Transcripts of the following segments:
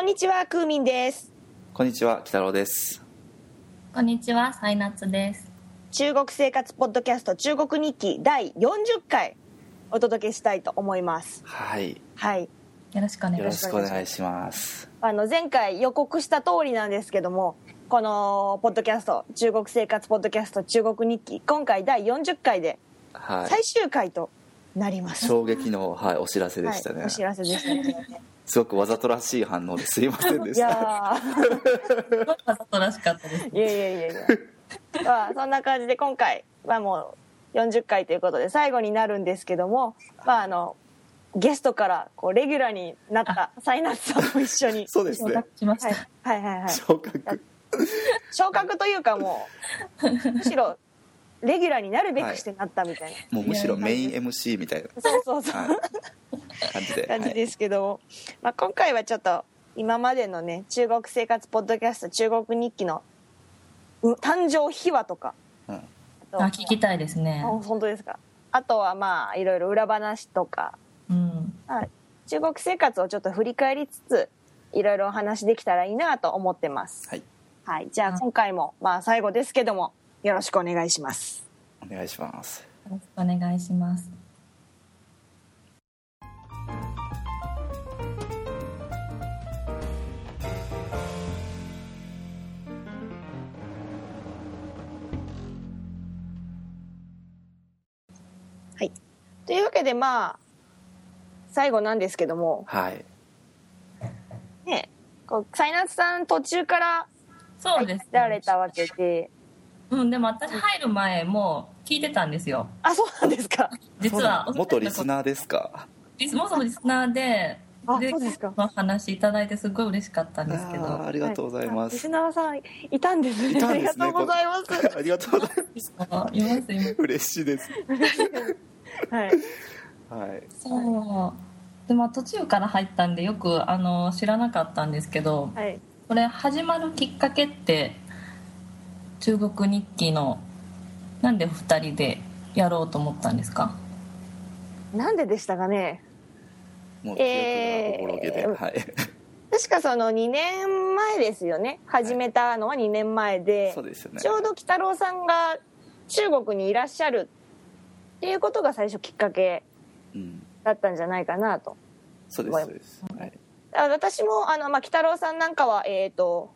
こんにちは、クーミンです。こんにちは、北郎です。こんにちは、サイナッツです。中国生活ポッドキャスト中国日記第40回お届けしたいと思います。はい、はい。よろしくお願いよろします。しくお願いします。あの前回予告した通りなんですけども、このポッドキャスト中国生活ポッドキャスト中国日記今回第40回ではい最。終回となります。衝撃の、はい、お知らせでしたね。はい、お知らせでしたね。すごくわざとらしい反応ですいませんでいした。わざとらしかったです。いやいやいやいや。まあそんな感じで今回はもう40回ということで最後になるんですけども、まああのゲストからこうレギュラーになったサイナスさんも一緒に。そうですね承諾。しましはいた。はいはいはい。昇格。昇格というかもうむしろレギュラーになるべくしてなったみたいな。もうむしろメイン MC みたいなそうそうそう。はい感じで。はい感じですけども、まあ、今回はちょっと今までのね中国生活ポッドキャスト中国日記のう誕生秘話とかうんあとあ、聞きたいですねあ。本当ですか？あとはまあいろいろ裏話とか、うん。まあ中国生活をちょっと振り返りつついろいろお話できたらいいなと思ってますはい。はいじゃあ今回もまあ最後ですけどもよろしくお願いしますお願いします。よろしくお願いします。はいというわけでまあ最後なんですけどもはい。ねこうサイナスさん途中からそうです、られたわけでうん、でも私入る前も聞いてたんですよ。あそうなんですか？実は、元リスナーですか？リス元リスナーで、あそうですかお話いただいてすごい嬉しかったんですけど。ありがとうございまリスす。ナーさんいたんですねいたんですねありがとうございますありがとうございます。あいます、います。嬉しいです。はいはい。そう。で、まあ途中から入ったんでよくあの知らなかったんですけど、はいこれ始まるきっかけって中国日記のなんで2人でやろうと思ったんですか？なんででしたかね？もう記憶がおぼろげで、えーはい。確かその2年前ですよね始めたのは2年前で、そうですよね。ちょうど鬼太郎さんが中国にいらっしゃるっていうことが最初きっかけうん。だったんじゃないかなとそうです。そうです。はい。あ私もあの、まあ、鬼太郎さんなんかは、えー、と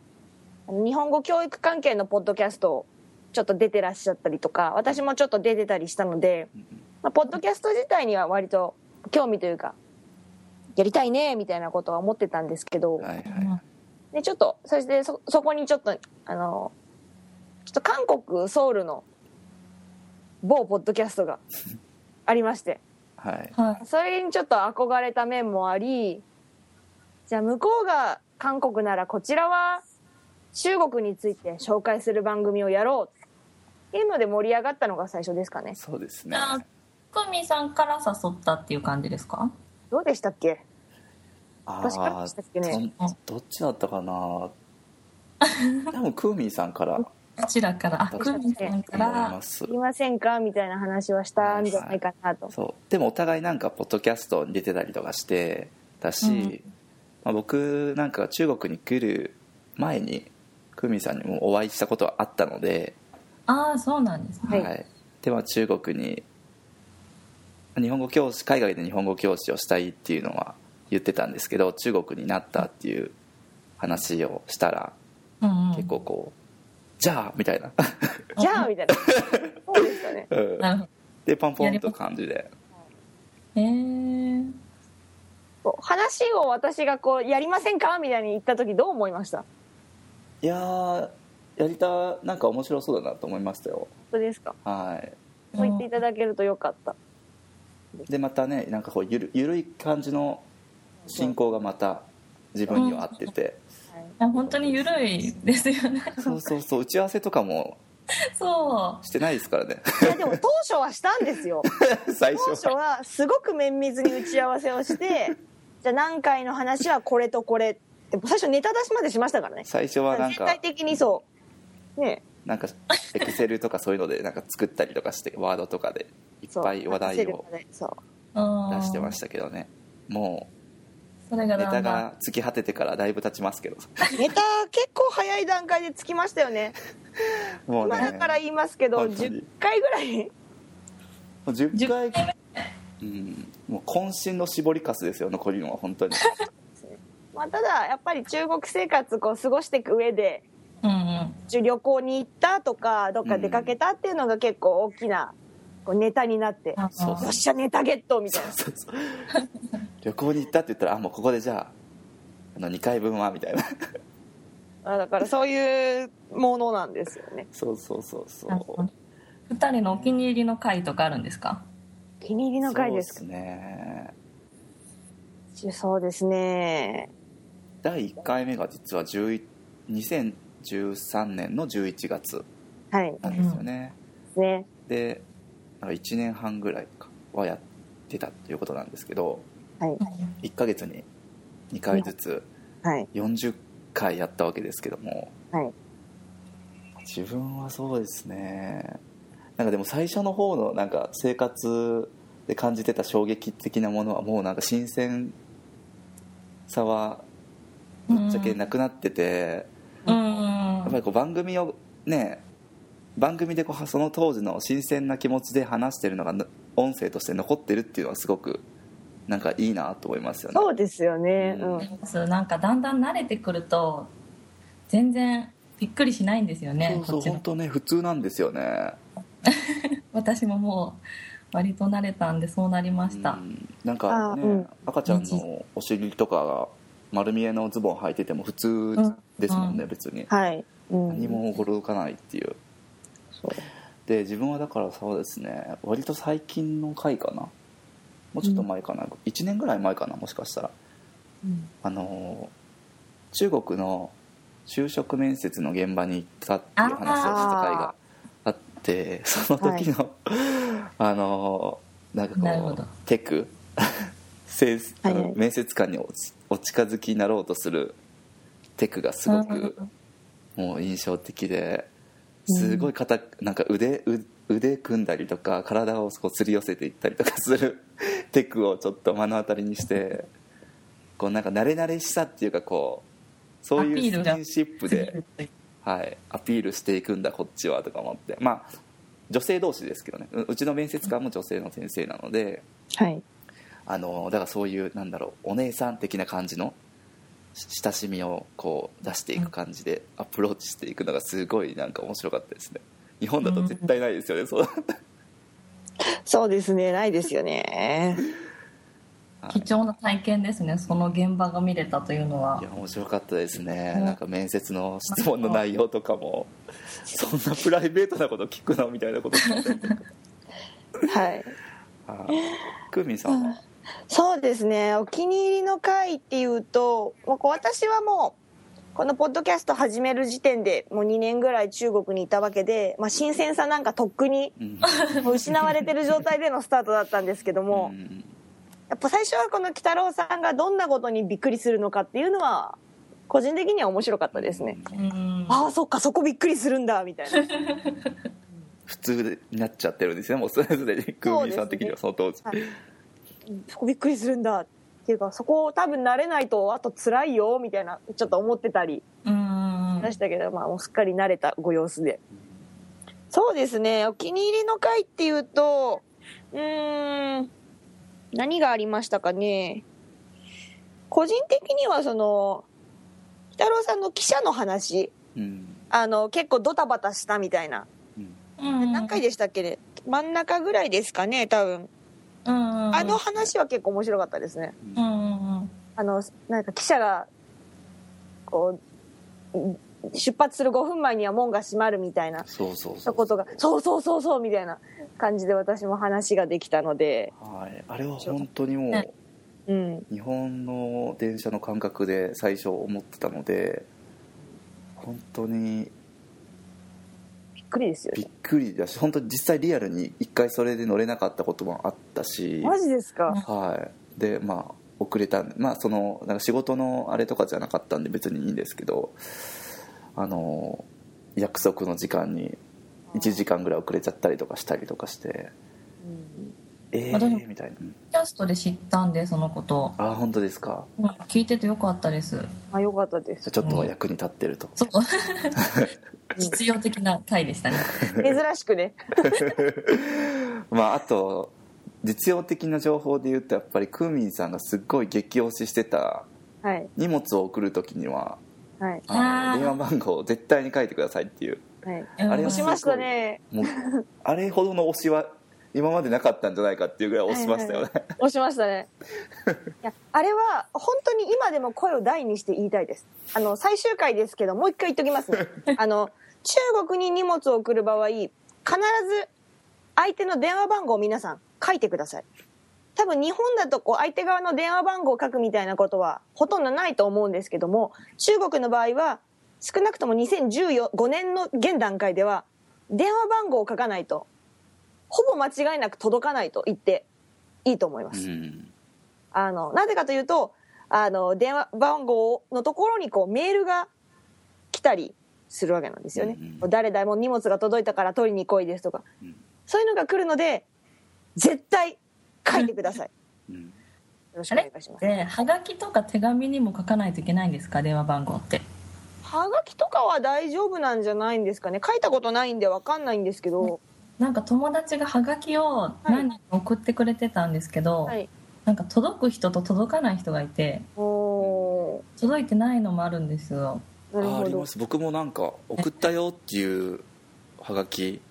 日本語教育関係のポッドキャストをちょっと出てらっしゃったりとか私もちょっと出てたりしたので、まあ、ポッドキャスト自体には割と興味というかやりたいねみたいなことは思ってたんですけど、はいはい。でちょっとそしてそそこにちょっとあのちょっと韓国ソウルの某ポッドキャストがありましてはい。はいそれにちょっと憧れた面もありじゃあ向こうが韓国ならこちらは中国について紹介する番組をやろうっていうので盛り上がったのが最初ですかね。そうですね。あクミさんから誘ったっていう感じですか？どうでしたっけ？あ私からでしたっけね？どっちだったかな？多分クーミーさんから。こちらから。クミさんから。ます。いませんか？みたいな話はしたんじゃないかなと、そう。でもお互いなんかポッドキャストに出てたりとかしてたし、うん。まあ、僕なんか中国に来る前にクーミーさんにもお会いしたことはあったので、ああそうなんですね。はい。でまあ中国に日本語教師海外で日本語教師をしたいっていうのは言ってたんですけど中国になったっていう話をしたらうんうん。結構こう「じゃあ」みたいな。じゃあみたいな。そうでしたね。うん。なるほど。でパンポンと感じで。へえこう話を私がこうやりませんか？みたいに言った時どう思いました？いやーやりたなんか面白そうだなと思いましたよ。本当ですか？はい。そう言っていただけるとよかった。でまたねなんかこうゆるゆるい感じの進行がまた自分には合ってて、い。や本当に緩いですよね。そうそうそう打ち合わせとかもそしてないですからね。いやでも当初はしたんですよ。最当初初ははすごく綿密に打ち合わせをしてじゃあ何回の話はこれとこれって最初ネタ出しまでしましたからね。最初はなんか全体的にそう。ね。なんかエクセルとかそういうのでなんか作ったりとかしてワードとかでいっぱい話題を出してましたけどね。もそれがネタが尽き果ててからだいぶ経ちますけど。ネタ結構早い段階でつきましたよね。もうね。今だから言いますけど本当に。10回ぐらい。もう10 10回うん、もう渾身の絞りかすですよ残りのは本当にまあただやっぱり中国生活こう過ごしていく上でうんうん。旅行に行ったとかどっか出かけたっていうのが結構大きなこうネタになってあそうよっしゃネタゲットみたいな。そうそう旅行に行ったって言ったらあもうここでじゃああの2回分はみたいな。あだからそういうものなんですよね。そうそうそうそう。なるほど二人のお気に入りの回とかあるんですか？気に入りの回です。そうね。そうですね第1回目が実は11 2013年の11月はい。なんですよね、ね。でなんか1年半ぐらいかはやってたっていうことなんですけどはい。1ヶ月に2回ずつはい。40回やったわけですけどもはい。自分はそうですね。なんかでも最初の方のなんか生活で感じてた衝撃的なものはもうなんか新鮮さはぶっちゃけなくなってて、うん。やっぱりこう番組をね番組でこうその当時の新鮮な気持ちで話してるのがぬ音声として残ってるっていうのはすごくなんかいいなと思いますよね。そうですよね。うん。うん。そうなんかだんだん慣れてくると全然びっくりしないんですよねそうそう本当ね普通なんですよね。私ももう割と慣れたんでそうなりました、うん。なんかね、あうん。赤ちゃんのお尻とかが丸見えのズボン履いてても普通ですもんね、うん。別に。はい、うん、何も驚かないっていう。で自分はだからそうですね割と最近の回かな。もうちょっと前かな、1年ぐらい前かなもしかしたら。うん。あの中国の就職面接の現場に行ったっていう話をした回があってその時の、あのなんかこうテクはいはい。面接官にお近づきになろうとするテクがすごくもう印象的ですごい肩なんか腕う腕組んだりとか体をこうすり寄せていったりとかする テクをちょっと目の当たりにしてこうなんか慣れ慣れしさっていうかこうそういうスキンシップで、はい、アピールしていくんだこっちはとか思って。まあ女性同士ですけどね。ううちの面接官も女性の先生なのではいあのだからそういうなんだろうお姉さん的な感じのし親しみをこう出していく感じでアプローチしていくのがすごいなんか面白かったですね。日本だと絶対ないですよね、そうそうですねないですよね。はい。貴重な体験ですねその現場が見れたというのは。いや面白かったですね、うんなんか面接の質問の内容とかもそんなプライベートなこと聞くのみたいなこと はい。クーミンさんは、そうですね。お気に入りの回っていうともうこう私はもうこのポッドキャスト始める時点でもう2年ぐらい中国にいたわけで、まあ、新鮮さなんかとっくに失われてる状態でのスタートだったんですけども、うんやっぱ最初はこの鬼太郎さんがどんなことにびっくりするのかっていうのは個人的には面白かったですね、うん。ああそっかそこびっくりするんだみたいな。普通になっちゃってるんですよねもうそれぞれに。クーミンさん的にはその当。時、はいそこびっくりするんだっていうかそこ多分慣れないとあと辛いよみたいなちょっと思ってたりうん。ましたけど、まあ、もうすっかり慣れたご様子で。そうですね。お気に入りの回っていうとうーん何がありましたかね。個人的にはその鬼太郎さんの記者の話。うん。あの結構ドタバタしたみたいな。何回でしたっけね。真ん中ぐらいですかね多分。うんあの話は結構面白かったですね。あのなんか記者がこう出発する5分前には門が閉まるみたいな。そうそうそうたことがそうそうそうそうみたいな感じで私も話ができたので、はい、あれは本当にもうねうん、日本の電車の感覚で最初思ってたので本当にくりですよね。びっくりだし本当に実際リアルに一回それで乗れなかったこともあったし。マジですか？はい。でまあ遅れたんでまあそのなんか仕事のあれとかじゃなかったんで別にいいんですけどあの約束の時間に1時間ぐらい遅れちゃったりとかしたりとかして。え私もー、みたいな。うんキャストで知ったんでそのこと。ああ本当ですか？うん聞いててよかったです。あよかったです。ちょっとは役に立ってると、そう。実用的な回でしたね。珍しくね。まああと実用的な情報で言うとやっぱりクーミンさんがすっごい激推ししてたはい。荷物を送る時にははい。電話番号を絶対に書いてくださいっていう。はい。うん。あれしましたね。もうあれほどの推しは今までなかったんじゃないかっていうぐらい押しましたよね、押しましたね。いやあれは本当に今でも声を大にして言いたいです。あの最終回ですけどもう一回言っときますね。あの中国に荷物を送る場合必ず相手の電話番号を皆さん書いてください。多分日本だとこう相手側の電話番号を書くみたいなことはほとんどないと思うんですけども中国の場合は少なくとも2015年の現段階では電話番号を書かないとほぼ間違いなく届かないと言っていいと思います。うんあのなぜかというとあの電話番号のところにこうメールが来たりするわけなんですよね。うんうん誰々も荷物が届いたから取りに来いですとか、うんそういうのが来るので絶対書いてください。うんよろしくお願いします。ではがきとか手紙にも書かないといけないんですか？電話番号ってはがきとかは大丈夫なんじゃないんですかね。書いたことないんでわかんないんですけど、なんか友達がはがきを何人も送ってくれてたんですけど、はい。なんか届く人と届かない人がいてお届いてないのもあるんですよ。あありま。す。僕もなんか送ったよっていうはがき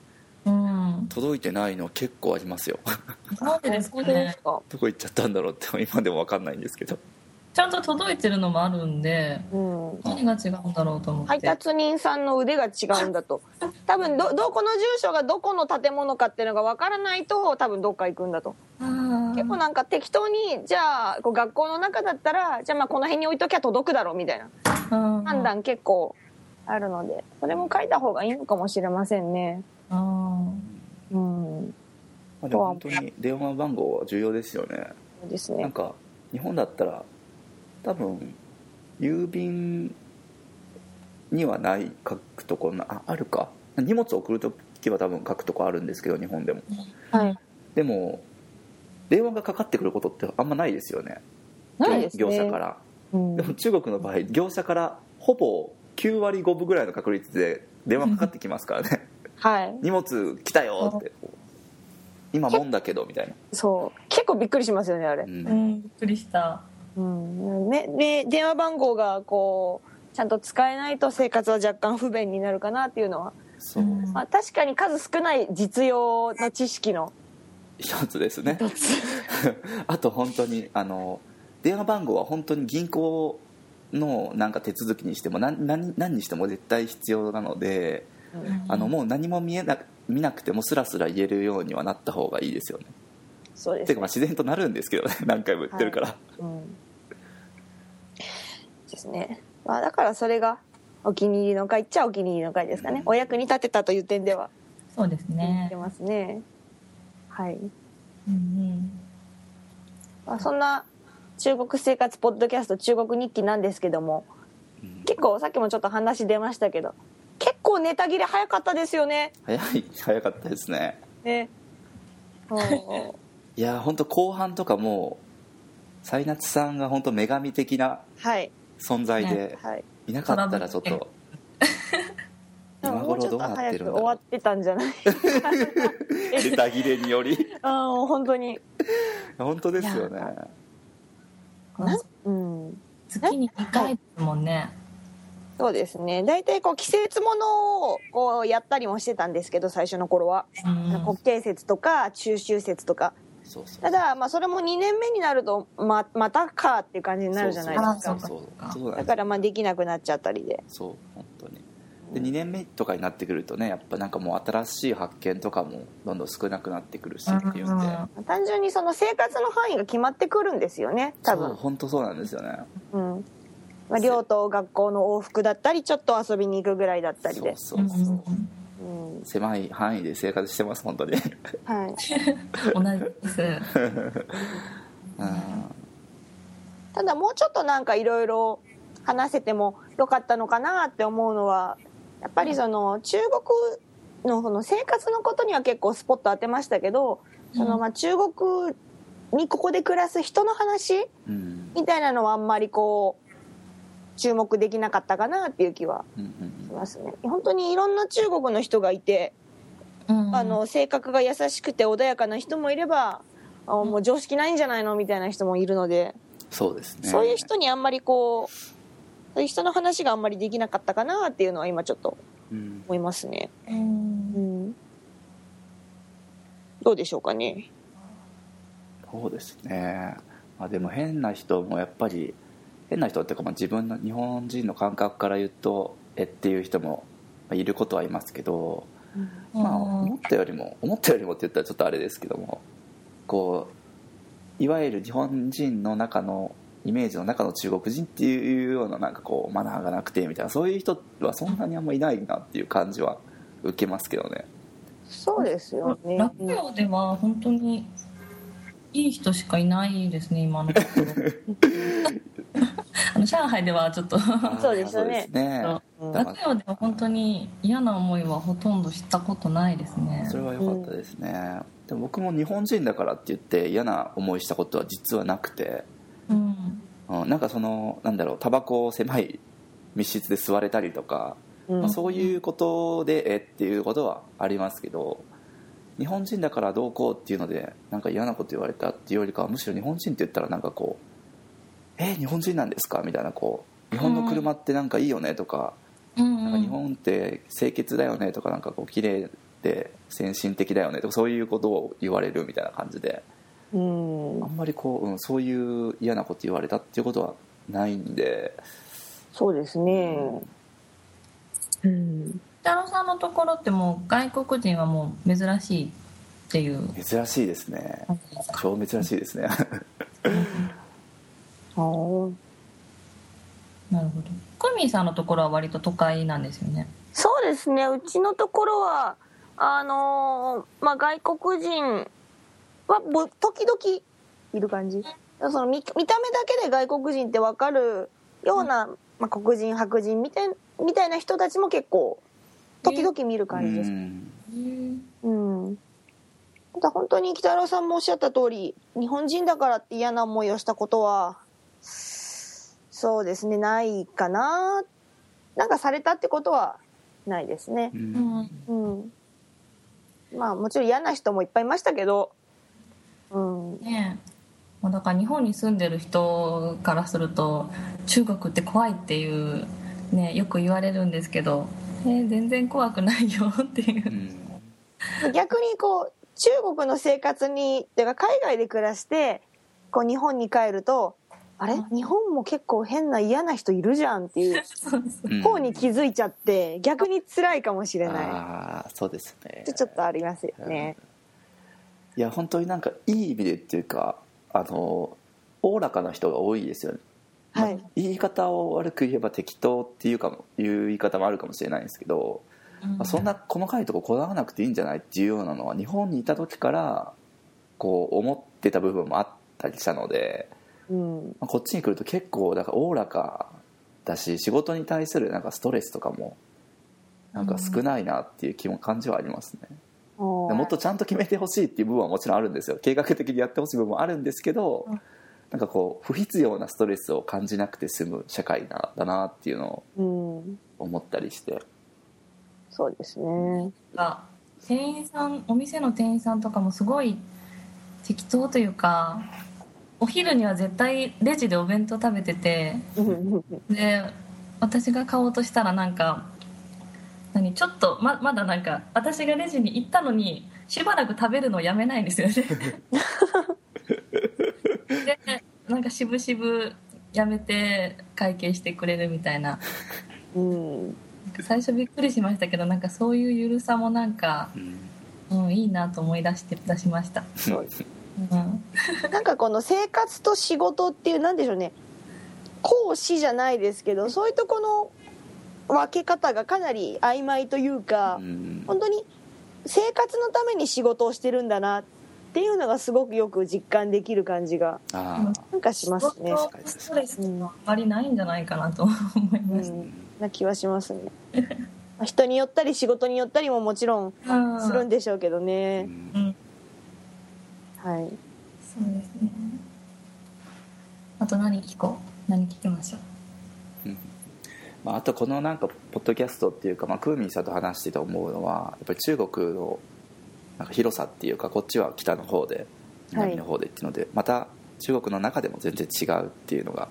うん。届いてないの結構ありますよ。なんでですかね。どこ行っちゃったんだろうって今でも分かんないんですけどちゃんと届いてるのもあるんでうん。何が違うんだろうと思って、配達人さんの腕が違うんだと。多分どどこの住所がどこの建物かっていうのが分からないと多分どっか行くんだと。結構なんか適当にじゃあこう学校の中だったらじゃあまあこの辺に置いときゃ届くだろうみたいなうん判断結構あるのでそれも書いた方がいいのかもしれませんね。あうん。まあでも本当に電話番号は重要ですよね。そうですね。なんか日本だったら多分郵便にはない書くとこなああるか。荷物を送るときは多分書くとこあるんですけど日本でも。はい。でも電話がかかってくることってあんまないですよね。ないですね。業者から。うん。でも中国の場合業者からほぼ9割5分ぐらいの確率で電話かかってきますからね。はい。荷物来たよって。今もんだけどみたいな、そう。結構びっくりしますよねあれ。う、ーうんんびっくりしたうん。ね、で電話番号がこうちゃんと使えないと生活は若干不便になるかなっていうのは、そううんまあ、確かに数少ない実用の知識の。一つですね。あと本当にあの電話番号は本当に銀行のなんか手続きにしても何何何にしても絶対必要なのであのもう何も見えな見なくてもスラスラ言えるようにはなった方がいいですよね。そうですていうかまあ自然となるんですけどね何回も言ってるから、うんですね、まあ、だからそれがお気に入りの回っちゃお気に入りの回ですかね、うん。お役に立てたという点では。そうです言ねますね。はい、うんまあ、そんな中国生活ポッドキャスト中国日記なんですけどもうん。結構さっきもちょっと話出ましたけど結構ネタ切れ早かったですよね。早い早かったですね。ね。うんいや本当後半とかもうサイナツさんが本当女神的なはい存在ではい。いなかったらちょっと。今 もうちょっと頃どうなってるんだろう終わってたんじゃない？ネタ切れにより。ああ本当に。本当ですよね。うん。月に2回ですもんね。そうですね。大体こう季節ものをこうやったりもしてたんですけど最初の頃は、うん。国慶節とか中秋節とかただまあそれも2年目になるとままたかっていう感じになるじゃないですか。だからまあできなくなっちゃったりで。そう本当に。で2年目とかになってくるとねやっぱなんかもう新しい発見とかもどんどん少なくなってくるしっていうんで。単純にその生活の範囲が決まってくるんですよね多そう分本当そうなんですよね。うん。まあ、寮と学校の往復だったりちょっと遊びに行くぐらいだったりで。そうそうそう、うん。狭い範囲で生活してます本当に。はい、同じです。うん。ただもうちょっとなんかいろいろ話せてもよかったのかなって思うのはやっぱりその中国のその生活のことには結構スポット当てましたけど、そのまあ中国にここで暮らす人の話うん。みたいなのはあんまりこう注目できなかったかなっていう気はしますね。本当にいろんな中国の人がいて、うん。あの性格が優しくて穏やかな人もいればあもう常識ないんじゃないのみたいな人もいるので、そうですね。そういう人にあんまりこうそういう人の話があんまりできなかったかなっていうのは今ちょっとうん思いますね、うん。うん、どうでしょうかね。そうですね、まあ、でも変な人もやっぱり変な人っていうかまあ自分の日本人の感覚から言うとえっていう人もまあいることはいますけど、まあ、思ったよりも思ったよりもって言ったらちょっとあれですけどもこういわゆる日本人の中のイメージの中の中国人っていうようななんかこうマナーがなくてみたいなそういう人はそんなにあんまいないなっていう感じは受けますけどねそうですよねラでは本当にいい人しかいないですね今のところ。あの上海ではちょっと。そうですよね。ラジオでは本当に嫌な思いはほとんどしたことないですね。それは良かったですね、でも僕も日本人だからって言って嫌な思いしたことは実はなくて、うん。うん、なんかそのなんだろうタバコを狭い密室で吸われたりとか、うん。まあ、そういうことでえっていうことはありますけど日本人だからどうこうっていうのでなんか嫌なこと言われたっていうよりかはむしろ日本人って言ったらなんかこう「え日本人なんですか?」みたいなこう「日本の車ってなんかいいよね」とかうんなんか日本って清潔だよねとかなんかこう綺麗で先進的だよねとかそういうことを言われるみたいな感じでうん。あんまりこう、うん、そういう嫌なこと言われたっていうことはないんで。そうですね。うん北野さんのところってもう外国人はもう珍しいっていう。珍しいですね。超珍しいですね。あー。なるほど。クミンさんのところは割と都会なんですよね。そうですね。うちのところはあのーまあ外国人はぼ時々いる感じ。その見見た目だけで外国人って分かるような、まあ、黒人白人みたいみたいな人たちも結構時々見る感じです。うん。うん。ただ本当に北郎さんもおっしゃった通り日本人だからって嫌な思いをしたことはそうですねないかな。なんかされたってことはないですね。ううん。んうん。まあもちろん嫌な人もいっぱいいましたけど。うん。ねえ。まあだから日本に住んでる人からすると中国って怖いっていうねよく言われるんですけど、えー全然怖くないよっていう。うん。逆にこう中国の生活にっていうか海外で暮らしてこう日本に帰るとあれ？日本も結構変な嫌な人いるじゃんっていう 方に気づいちゃって逆に辛いかもしれない。ああそうですね。ちょっとありますよね。いや本当になんかいい意味でっていうかあのおおらかな人が多いですよね、はい。まあ言い方を悪く言えば適当っていうかもいう言い方もあるかもしれないんですけど、まあそんな細かいとここだわらなくていいんじゃないっていうようなのは日本にいた時からこう思ってた部分もあったりしたので、うん。まあこっちに来ると結構だからおおらかだし仕事に対するなんかストレスとかもなんか少ないなっていう気も感じはありますね、ももっとちゃんと決めてほしいっていう部分はもちろんあるんですよ。計画的にやってほしい部分もあるんですけど、うんなんかこう不必要なストレスを感じなくて済む社会なだなっていうのをうん思ったりして。そうですね。が店員さんお店の店員さんとかもすごい適当というかお昼には絶対レジでお弁当食べててうん。で私が買おうとしたらなんか何ちょっとままだなんか私がレジに行ったのにしばらく食べるのをやめないんですよね。で なんか渋々やめて会計してくれるみたいな。うん。最初びっくりしましたけどなんかそういうゆるさもなんか、うん。うん、いいなと思い出して出しました、そうですうん、なんかこの生活と仕事っていうなんでしょうね。講師じゃないですけどそういうとこの分け方がかなり曖昧というか、うん。本当に生活のために仕事をしてるんだなっていうのがすごくよく実感できる感じがあなんかしますね。ストレスとかあまりないんじゃないかなと思いました、うん、な気はしますね。まあ人によったり仕事によったりももちろんうん。するんでしょうけどうね、んうん。はい。そうですね。あと何聞こう？何聞きましょう？まあ、あとこのなんかポッドキャストっていうか、まあ、クーミンさんと話してて思うのはやっぱり中国のなんか広さっていうかこっちは北の方で南の方でっていうので、また中国の中でも全然違うっていうのが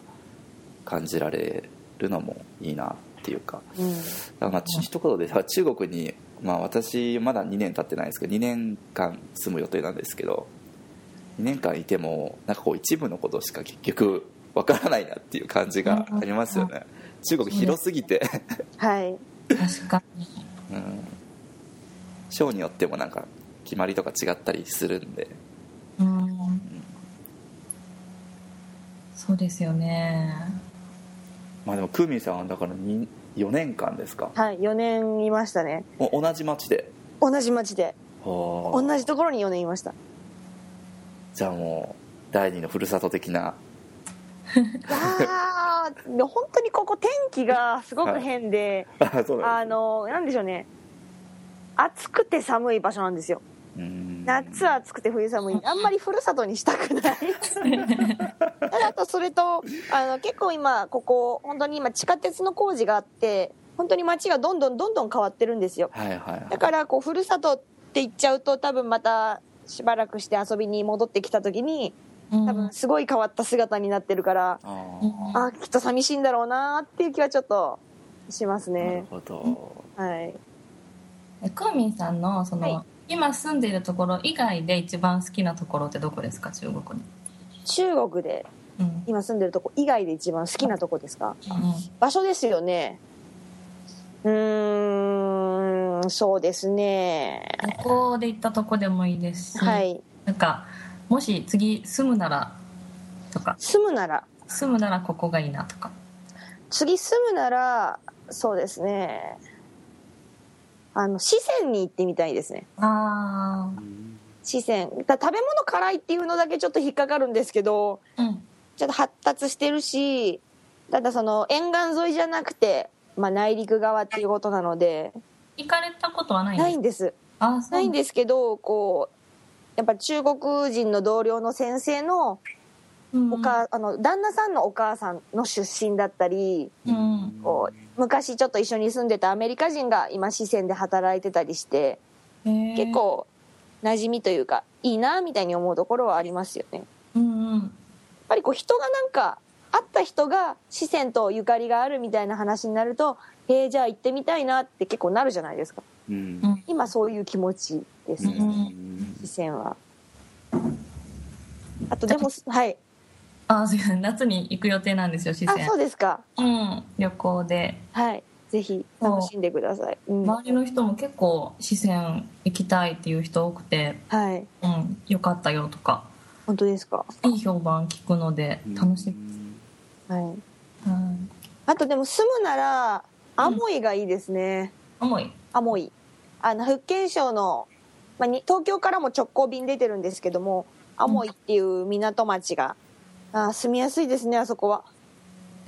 感じられるのもいいなっていうか。うん。だからまあち一言で中国に、まあ、私まだ2年経ってないんですけど2年間住む予定なんですけど2年間いてもなんかこう一部のことしか結局わからないなっていう感じがありますよね。中国広すぎて。はい。確かに。うん。章によってもなんか決まりとか違ったりするんで。うん。そうですよね。まあでもクーミンさんはだからに4年間ですか？はい4年いましたね。お同じ町で？同じ町で。はあ同じところに4年いました。じゃあもう第二のふるさと的な。あ本当にここ天気がすごく変で、あそうなんあのなんでしょうね。暑くて寒い場所なんですよ夏暑くて冬寒い。あんまりふるさとにしたくない。あとそれとあの結構今ここ本当に今地下鉄の工事があって本当に街がどんどんどんどん変わってるんですよ。はいはいはい。だからこうふるさとって言っちゃうと多分またしばらくして遊びに戻ってきた時に多多分すごい変わった姿になってるから、あうん。あきっと寂しいんだろうなっていう気はちょっとしますあなるねほど。はい。えクーミンさんのその、はい今住んでいるところ以外で一番好きなところってどこですか？中国に、中国でうん。今住んでるとこ以外で一番好きなとこですか？うん。場所ですよね。うーんそうですね。旅行で行ったとこでもいいですし、はい。なんかもし次住むならとか。住むなら。住むならここがいいなとか。次住むならそうですねあの四川に行ってみたいですね。あ四川。だ食べ物辛いっていうのだけちょっと引っかかるんですけどあうん。ちょっと発達してるしただその沿岸沿いじゃなくて、まあ、内陸側っていうことなので行かれたことはないんですないんです。あそうないんですけどこうやっぱ中国人の同僚の先生のうんおか、あの旦那さんのお母さんの出身だったりうん。こう昔ちょっと一緒に住んでたアメリカ人が今四川で働いてたりして結構馴染みというかいいなみたいに思うところはありますよね。やっうん。うんぱりこう人がなんか会った人が四川とゆかりがあるみたいな話になるとへえじゃあ行ってみたいなって結構なるじゃないですか。うん。うん。今そういう気持ちですね、うん。四川は。あとでもはいあすいません。夏に行く予定なんですよ四あ川そうですか。うん旅行で。はい。ぜひ楽しんでください、うん、周りの人も結構四川行きたいっていう人多くて。はい。うんよかったよとか。本当ですか？いい評判聞くので楽しみ、はい。うん、あとでも住むならアモイがいいですね、重いアモイ。あの福建省の、まあ、に東京からも直行便出てるんですけどもアモイっていう港町が、あー住みやすいですねあそこは。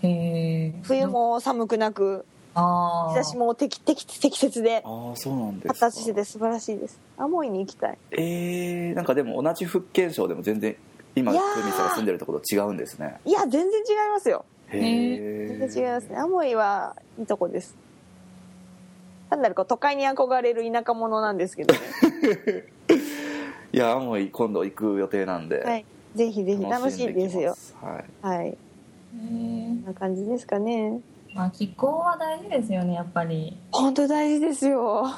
へえ冬も寒くなくあ日差しも適適適切で。ああそうなんです発か。達してて素晴らしいです。アモイに行きたい。えー、なんかでも同じ福建省でも全然今いやー。クーミンさんが住んでるところと違うんですね。いや全然違いますよ。へえ全然違いますね。アモイはいいとこです。単なるこう都会に憧れる田舎者なんですけどね。いやもう今度行く予定なんで、はいぜひぜひ楽しいです。よはい。はい。へえこんな感じですかね。まあ気候は大事ですよねやっぱり。本当大事ですよ。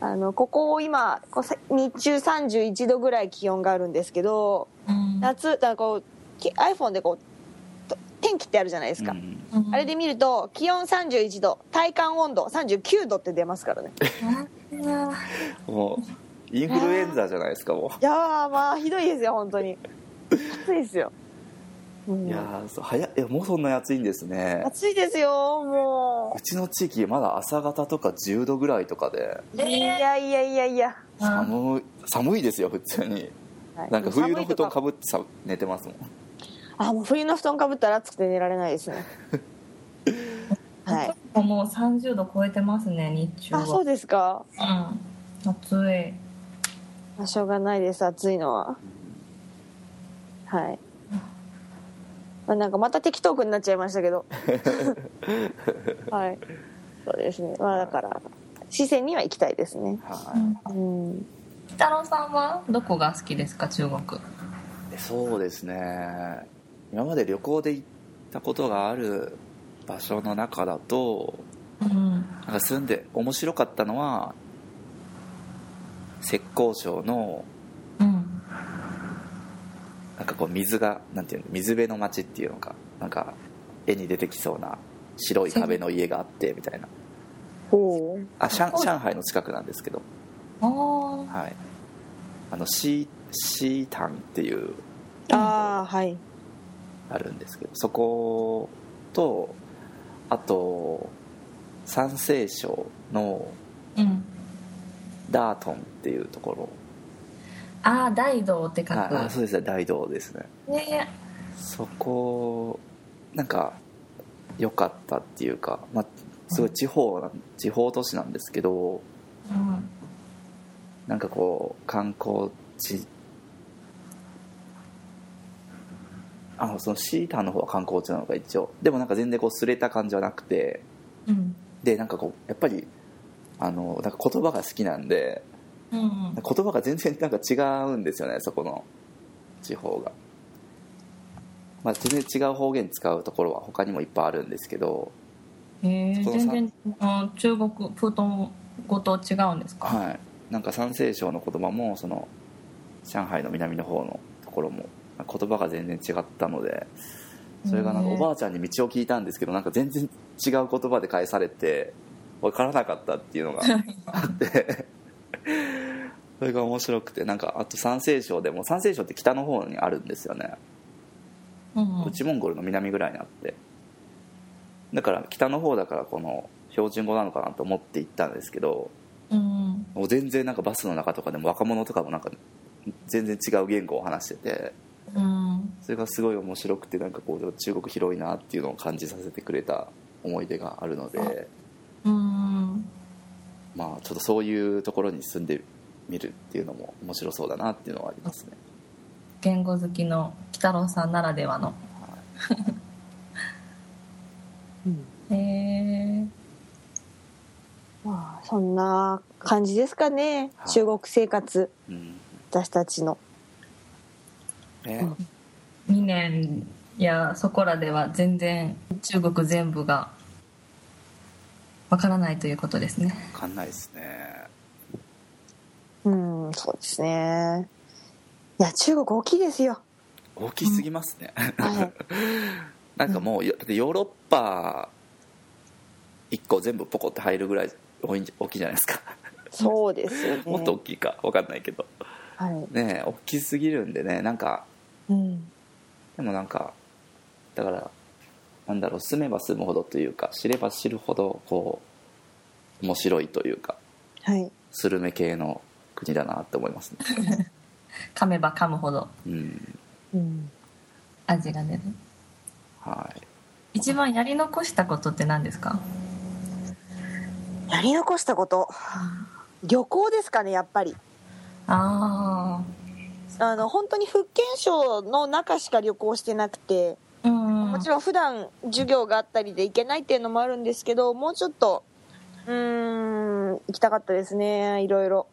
あのここ今こうさ日中31度ぐらい気温があるんですけどうん。夏だからこうき iPhone でこうと天気ってあるじゃないですか、うん。うん。あれで見ると気温31度体感温度39度って出ますからね。もうインフルエンザじゃないですかもいやーまあひどいですよ本当に。暑いですよ、うん。ういやーそう早いいやもうそんなに暑いんですね。暑いですよもう。ちの地域まだ朝方とか10度ぐらいとかで。ういやいやいやいや、寒い寒いですよ普通に。はい。なんか冬の布団かぶってさ寝てますもん。あもう冬の布団かぶったら暑くて寝られないですね。はい。もう30度超えてますね日中は。あそうですか。うん。暑い。まあしょうがないです暑いのは。はい、まあ、なんかまた適当句になっちゃいましたけど。はい。そうですね。まあだから四川には行きたいですね。はい。うん。北郎さんはどこが好きですか中国？そうですね。今まで旅行で行ったことがある場所の中だとうん。なんか住んで面白かったのは浙江省のうん。なんかこう水がなんていうの水辺の街っていうのかなんか絵に出てきそうな白い壁の家があってみたいな。ほう。あ上上海の近くなんですけど。ああはい。あのシーシータンっていうああはい。あるんですけどそことあと山西省のうんダートンっていうところ。ああ大道って書く、ああそうですね。大道ですね。ね。そこなんか良かったっていうか、まあ、すごい地方な地方都市なんですけどうん。なんかこう観光地あそのシータンの方は観光地なのか一応。でもなんか全然こうすれた感じはなくて。うん。でなんかこうやっぱりあのなんか言葉が好きなんでうん言葉が全然なんか違うんですよねそこの地方が、まあ、全然違う方言使うところは他にもいっぱいあるんですけど全然あ中国プートン語と違うんですか、はい。なんか山西省の言葉もその上海の南の方のところも言葉が全然違ったのでそれがなんかおばあちゃんに道を聞いたんですけどなんか全然違う言葉で返されて分からなかったっていうのがあって。それが面白くてなんかあと山西省でも山西省って北の方にあるんですよね。うん内モンゴルの南ぐらいにあって。だから北の方だからこの標準語なのかなと思って行ったんですけどうんもう全然なんかバスの中とかでも若者とかもなんか全然違う言語を話しててうん。それがすごい面白くてなんかこう中国広いなっていうのを感じさせてくれた思い出があるのでうん。まあちょっとそういうところに住んでみるっていうのも面白そうだなっていうのはありますね。言語好きの北郎さんならではの。へえまあそんな感じですかね。はい。中国生活。うん。私たちの。ね。2年やそこらでは全然中国全部がわからないということですね。分かんないですね。うんそうですね。いや中国大きいですよ。大きすぎますね、はい。なんかもうだってヨーロッパ1個全部ポコって入るぐらい大いんじ大きいじゃないですか。そうですよね。もっと大きいか分かんないけど。はい。ねえ大きすぎるんでねなんかうん。でもなんかだからなんだろう住めば住むほどというか知れば知るほどこう面白いというかはい。スルメ系の国だなって思いますね。噛めば噛むほど。うん。うん。味が出る。はい。一番やり残したことって何ですか？やり残したこと？旅行ですかねやっぱり。ああの本当に福建省の中しか旅行してなくて。あうんもちろん普段授業があったりで行けないっていうのもあるんですけどもうちょっとうーん行きたかったですねいろいろ。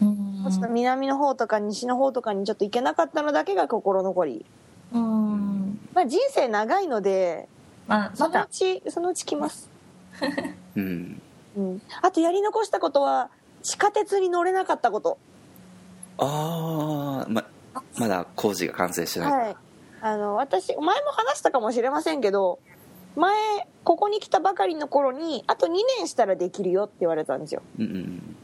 もうちょっと南の方とか西の方とかにちょっと行けなかったのだけが心残り。うん。まあ人生長いのでまあそのうちそのうち来ます、うん。うん、あとやり残したことは地下鉄に乗れなかったこと。ああままだ工事が完成してない、はいあの私前も話したかもしれませんけど前ここに来たばかりの頃にあと2年したらできるよって言われたんですよ。うんうん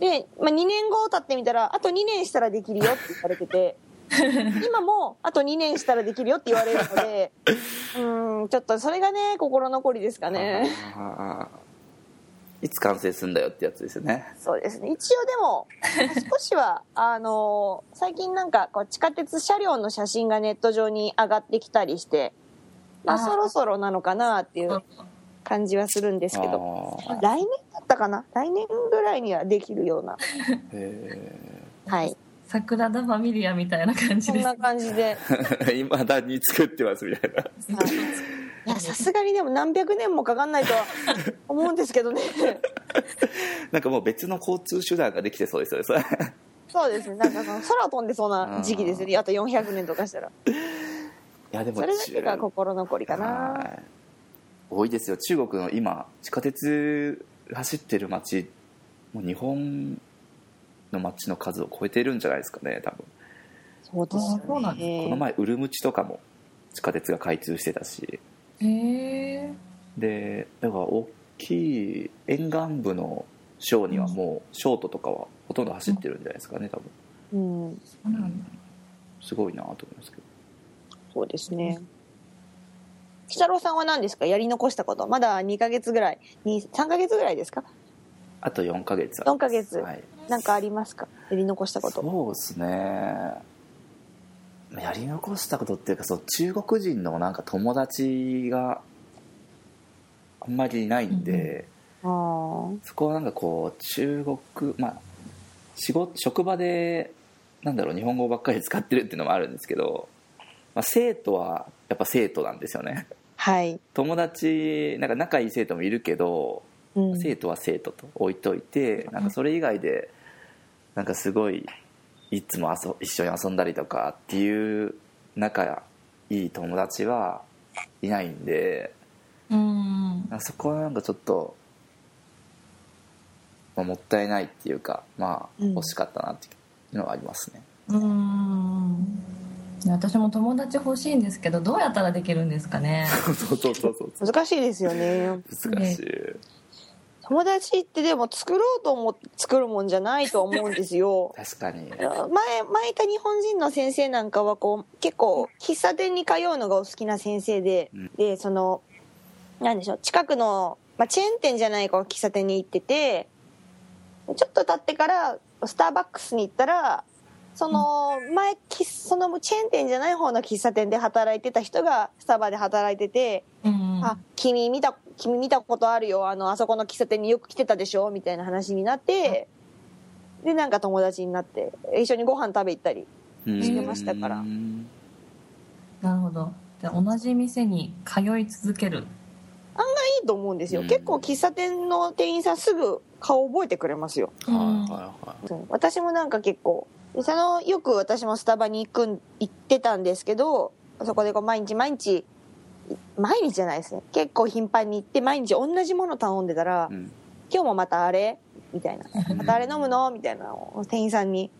で、まあ、2年後経ってみたらあと2年したらできるよって言われてて 今もあと2年したらできるよって言われるので うんちょっとそれがね心残りですかねいつ完成するんだよってやつですよね。そうですね。一応でも 少しはあの最近なんかこう地下鉄車両の写真がネット上に上がってきたりして、まあ、そろそろなのかなっていう感じはするんですけど来年だったかな？来年ぐらいにはできるような。へはい。桜田ファミリアみたいな感じですそんな感じで。ーいまだに作ってますみたいな。はいいやさすがにでも何百年もかかんないとは 思うんですけどね。なんかもう別の交通手段ができてそうですよねそれ そうですね。なんかその空飛んでそうな時期ですよね。あと400年とかしたら。いやでもそれだけが心残りかな。はい。多いですよ。中国の今地下鉄走ってる街もう日本の街の数を超えてるんじゃないですかね多分。そうですよね。あそうなんでこの前ウルムチとかも地下鉄が開通してたしでだから大きい沿岸部の省にはもうショートとかはほとんど走ってるんじゃないですかね多分。うん。そうなんだすごいなと思いますけど。そうですね。鬼太郎さんは何ですか？やり残したこと。まだ2ヶ月ぐらい。2 3ヶ月ぐらいですか？あと4ヶ月。4ヶ月。はい。なんかありますか？やり残したこと。そうですねやり残したことっていうかそう中国人のなんか友達があんまりいないんで、あーそこはなんかこう中国まあ仕事職場でなんだろう日本語ばっかり使ってるっていうのもあるんですけど、まあ、生徒はやっぱ生徒なんですよね。はい、友達なんか仲いい生徒もいるけどうん、生徒は生徒と置いといてなんかそれ以外でなんかすごいいつも遊一緒に遊んだりとかっていう仲いい友達はいないんでうん。そこはなんかちょっと、まあ、もったいないっていうかまあうん。欲しかったなっていうのはありますね、うん。私も友達欲しいんですけどどうやったらできるんですかね。そうそうそうそう。難しいですよね。難しい、友達ってでも作ろうと思って作るもんじゃないと思うんですよ。確かに。前前いた日本人の先生なんかはこう結構喫茶店に通うのがお好きな先生で、うん。でそのなんでしょう近くの、まあ、チェーン店じゃないこう喫茶店に行っててちょっと経ってからスターバックスに行ったらその前きそのチェーン店じゃない方の喫茶店で働いてた人がスタバで働いててうん。あ君見た君見たことあるよ。あのあそこの喫茶店によく来てたでしょ？みたいな話になってでなんか友達になって一緒にご飯食べ行ったりしてましたから。うんなるほど。じゃあ同じ店に通い続ける。いいと思うんですよ、うん。結構喫茶店の店員さんすぐ顔覚えてくれますよ。はいはいはい。そう。私もなんか結構でそのよく私もスタバに行くん行ってたんですけどそこでこう毎日毎日毎日じゃないですね。結構頻繁に行って毎日同じもの頼んでたら、うん。今日もまたあれ？みたいな「またあれ飲むの?」みたいなのを店員さんに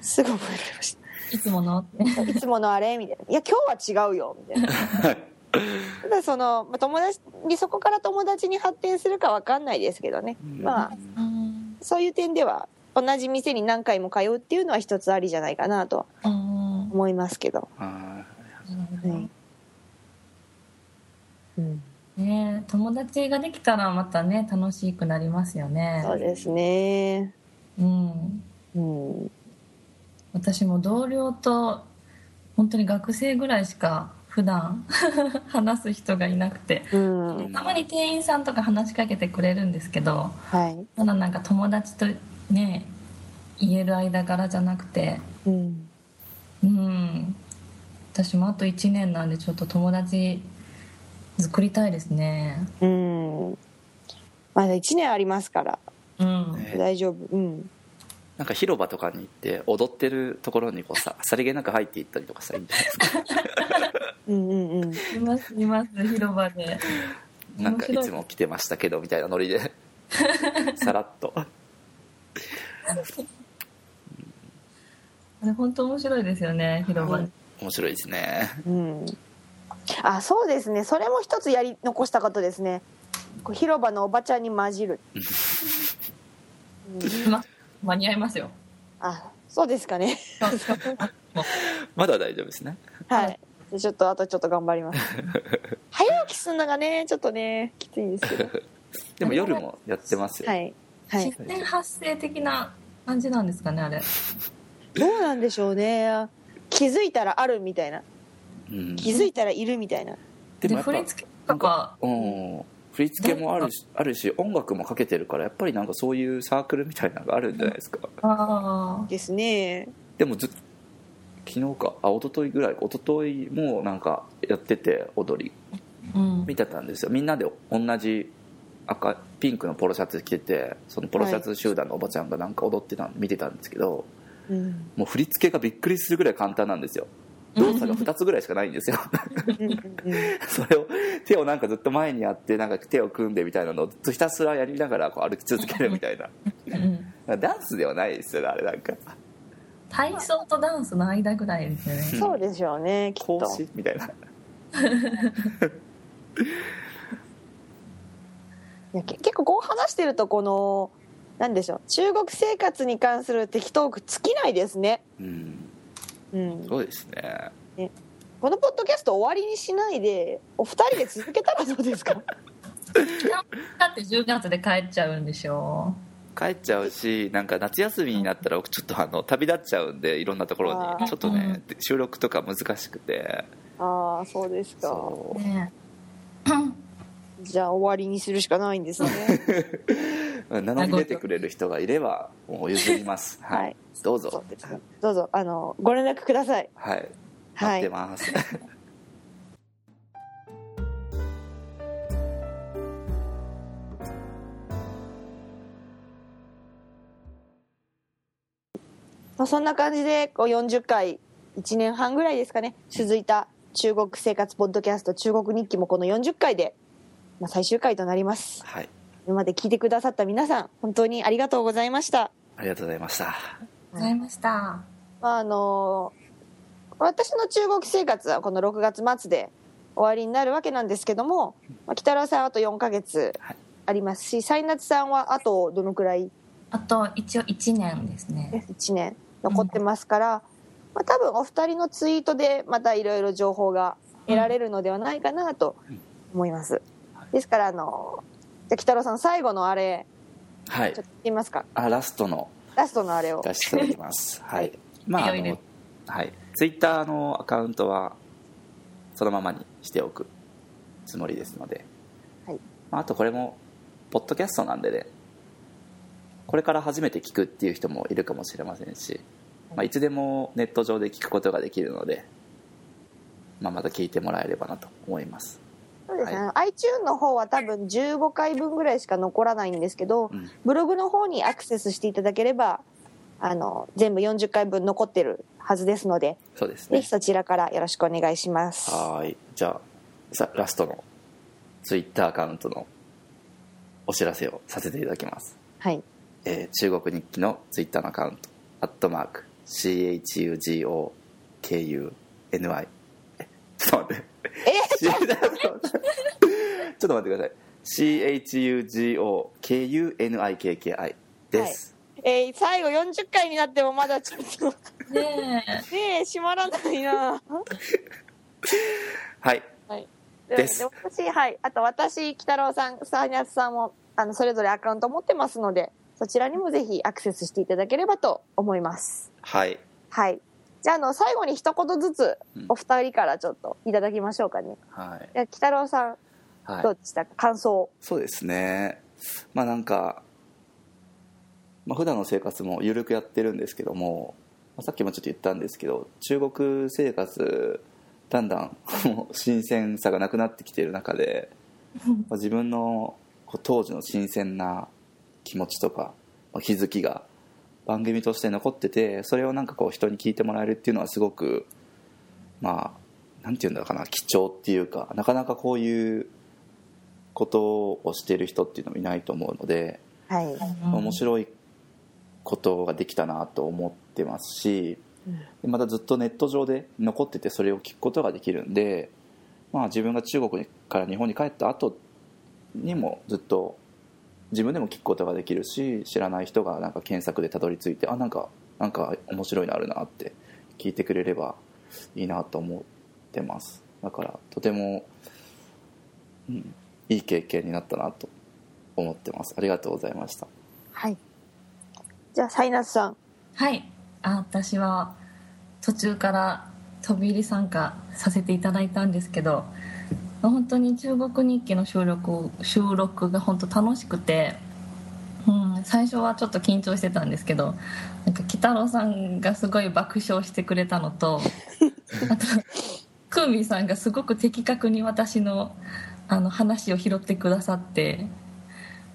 すぐ覚えられましいつもの？ってた「いつものあれ?」みたいな「いや今日は違うよ」みたいな。ただそのまあ友達にそこから友達に発展するかわかんないですけどね、うん。まあうん。そういう点では同じ店に何回も通うっていうのは一つありじゃないかなと思いますけど、うん、ねえ友達ができたらまたね楽しくなりますよね。そうですね。うん。うん。私も同僚と本当に学生ぐらいしか普段 話す人がいなくてうん。たまに店員さんとか話しかけてくれるんですけどはい。ただなんか友達とね言える間柄じゃなくてうん。うん。私もあと1年なんでちょっと友達作りたいですね。うん。まだ1年ありますから。うん。ね大丈夫。うん。なんか広場とかに行って踊ってるところにこうさ さりげなく入っていったりとかさいいんじゃないですか。うんうんうん。いますいます広場で。なんかいつも来てましたけどみたいなノリで。さらっと。あれ本当面白いですよね広場。で、面白いですね。うんあそうですね。それも一つやり残したことですね。こう広場のおばちゃんに混じる、うん。ま間に合いますよ。あそうですかね。まだ大丈夫ですね。はい。でちょっとあとちょっと頑張ります。早起きするのがねちょっとねきついんですけどでも夜もやってますよ、はい。はい。自然発生的な感じなんですかねあれ。どうなんでしょうね。気づいたらあるみたいな。うん、気づいたらいるみたいな。でもやっぱで振り付けとか。うん。振振り付けもあるしあるし音楽もかけてるからやっぱりなんかそういうサークルみたいなのがあるんじゃないですか。あですね。でもずっ昨日かあ一昨日ぐらい一昨日もなんかやってて踊り。あうん。見てたんですよ。みんなで同じ赤ピンクのポロシャツ着ててそのポロシャツ集団のおばちゃんがなんか踊ってたの見てたんですけど、うん。もう振り付けがびっくりするぐらい簡単なんですよ動作が2つぐらいしかないんですよ。それを手をなんかずっと前にやってなんか手を組んでみたいなのをずっとひたすらやりながらこう歩き続けるみたいな。うんダンスではないですよねあれなんか。体操とダンスの間ぐらいですよね。そうでしょうねきっと。みたいな。いやけ結構こう話してるとこのなんでしょう中国生活に関する適当句尽きないですね、うんうん、そうですね。このポッドキャスト終わりにしないでお二人で続けたらどうですか？だって10月で帰っちゃうんでしょ。帰っちゃうしなんか夏休みになったら僕ちょっとあの旅立っちゃうんでいろんなところに。ちょっとね収録とか難しくて。ああそうですか。そう。ね。じゃあ終わりにするしかないんですね 名乗り出てくれる人がいればもう譲ります。はい、はい。どうぞ。どうぞ。あのご連絡ください。はい。待ってはい。ます、まあ、そんな感じでこう40回1年半ぐらいですかね続いた中国生活ポッドキャスト中国日記もこの40回で、まあ、最終回となります。はい今まで聞いてくださった皆さん本当にありがとうございました。ありがとうございました。ございました。まああの私の中国生活はこの6月末で終わりになるわけなんですけども、まあ、北郎さんはあと4ヶ月はい。ありますしサイナツさんはあとどのくらい？あと一応1年ですね。1年残ってますから、まあ、多分お二人のツイートでまたいろいろ情報が得られるのではないかなと思います、ですからあのじゃあ北郎さん最後のあれはい。ちょっと言ってみますか？あラストの。ラストのあれを。出しておきます。はい。まああいろいろ。のはい。ツイッターのアカウントはそのままにしておくつもりですので、はい。まあ、あとこれもポッドキャストなんでね。これから初めて聞くっていう人もいるかもしれませんし、まあ、いつでもネット上で聞くことができるので、まあ、また聞いてもらえればなと思いますそうですね、は iTune の方は多分15回分ぐらいしか残らないんですけど、うん。ブログの方にアクセスしていただければあの全部40回分残ってるはずですのでそうですね。ぜひそちらからよろしくお願いします。はーい。じゃあさラストのツイッターアカウントのお知らせをさせていただきます。はい。えー中国日記のツイッターのアカウント「アットマーク CHUGOKUNI」えちょっと待って。え？ちょっと待ってください。CHUGOKUNIKKI です、えー最後40回になってもまだちょっと。ねえ。ねえ閉まらないな。はい。はい。です。で私はい。あと私北郎さんサーニャツさんもあのそれぞれアカウント持ってますのでそちらにもぜひアクセスしていただければと思います。はい。はいじゃああの最後に一言ずつうん。お二人からちょっといただきましょうかね、はい。じゃあ北郎さんはい。どうでしたか、感想。そうですね。まあなんか、まあ普段の生活も緩くやってるんですけども、まあさっきもちょっと言ったんですけど中国生活だんだんもう新鮮さがなくなってきている中で、まあ自分の当時の新鮮な気持ちとか、まあ気づきが番組として残っててそれをなんかこう人に聞いてもらえるっていうのはすごくまあなんていうんだろうかな貴重っていうかなかなかこういうことをしている人っていうのもいないと思うので、はい、うん。面白いことができたなと思ってますしうん。でまたずっとネット上で残っててそれを聞くことができるんで、まあ、自分が中国にから日本に帰った後にもずっと自分でも聞くことができるし知らない人がなんか検索でたどり着いてあなんかなんか面白いのあるなって聞いてくれればいいなと思ってます。だからとても、うん、いい経験になったなと思ってます。ありがとうございました。はい。じゃあサイナスさん。はい。あ私は途中から飛び入り参加させていただいたんですけど本当に中国日記の収録収録が本当楽しくて、うん、最初はちょっと緊張してたんですけどなんか鬼太郎さんがすごい爆笑してくれたのと あとクーミーさんがすごく的確に私のあの話を拾ってくださって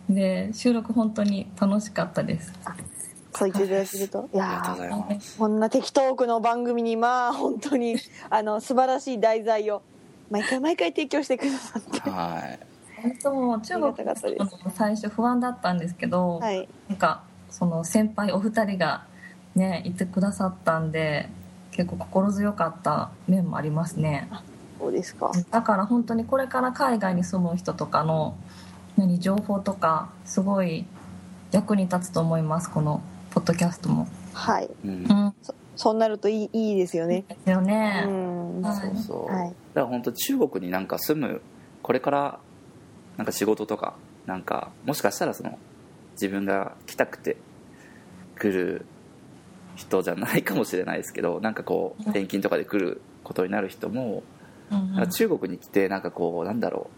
で収録本当に楽しかったです。そう言ってい。ただけるといやありがとうございーます。こんな適当区の番組にまあ本当にあの素晴らしい題材を毎回毎回提供してくださって。はい。本当中国の最初不安だったんですけど、はい。なんかその先輩お二人がねいてくださったんで結構心強かった面もありますね。そうですか。だから本当にこれから海外に住む人とかの何情報とかすごい役に立つと思いますこのポッドキャストも。はい。うん。うん。そうなるといいいいですよね。ですようね、ん。はい。そうそう、はい。だから本当中国になんか住むこれからなんか仕事とかなんかもしかしたらその自分が来たくて来る人じゃないかもしれないですけどなんかこう転勤とかで来ることになる人も、うんうん。中国に来てなんかこうなんだろ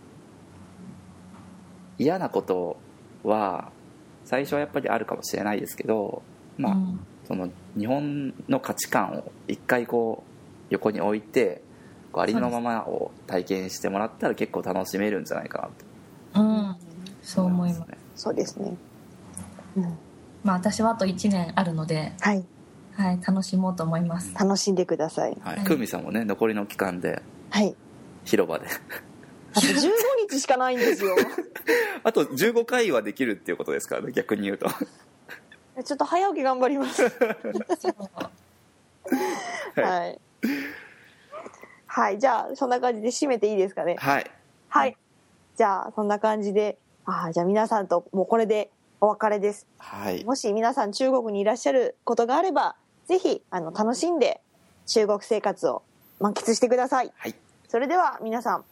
う嫌なことは最初はやっぱりあるかもしれないですけどまあ、うんその日本の価値観を一回こう横に置いてこうありのままを体験してもらったら結構楽しめるんじゃないかなと。うん。そう思います。ね。そうですね。うん。まあ私はあと1年あるので、はい。はい、楽しもうと思います。楽しんでください。はい、はい。クーミさんもね残りの期間ではい。広場で。あと15日しかないんですよ。あと15回はできるっていうことですからね逆に言うとちょっと早起き頑張ります。はい。はい。じゃあそんな感じで締めていいですかね？はい。はい。じゃあそんな感じであーじゃあ皆さんともうこれでお別れです。はい。もし皆さん中国にいらっしゃることがあればぜひあの楽しんで中国生活を満喫してください。はい。それでは皆さん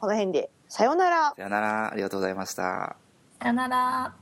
この辺でさようなら。さよなら。ありがとうございました。さよなら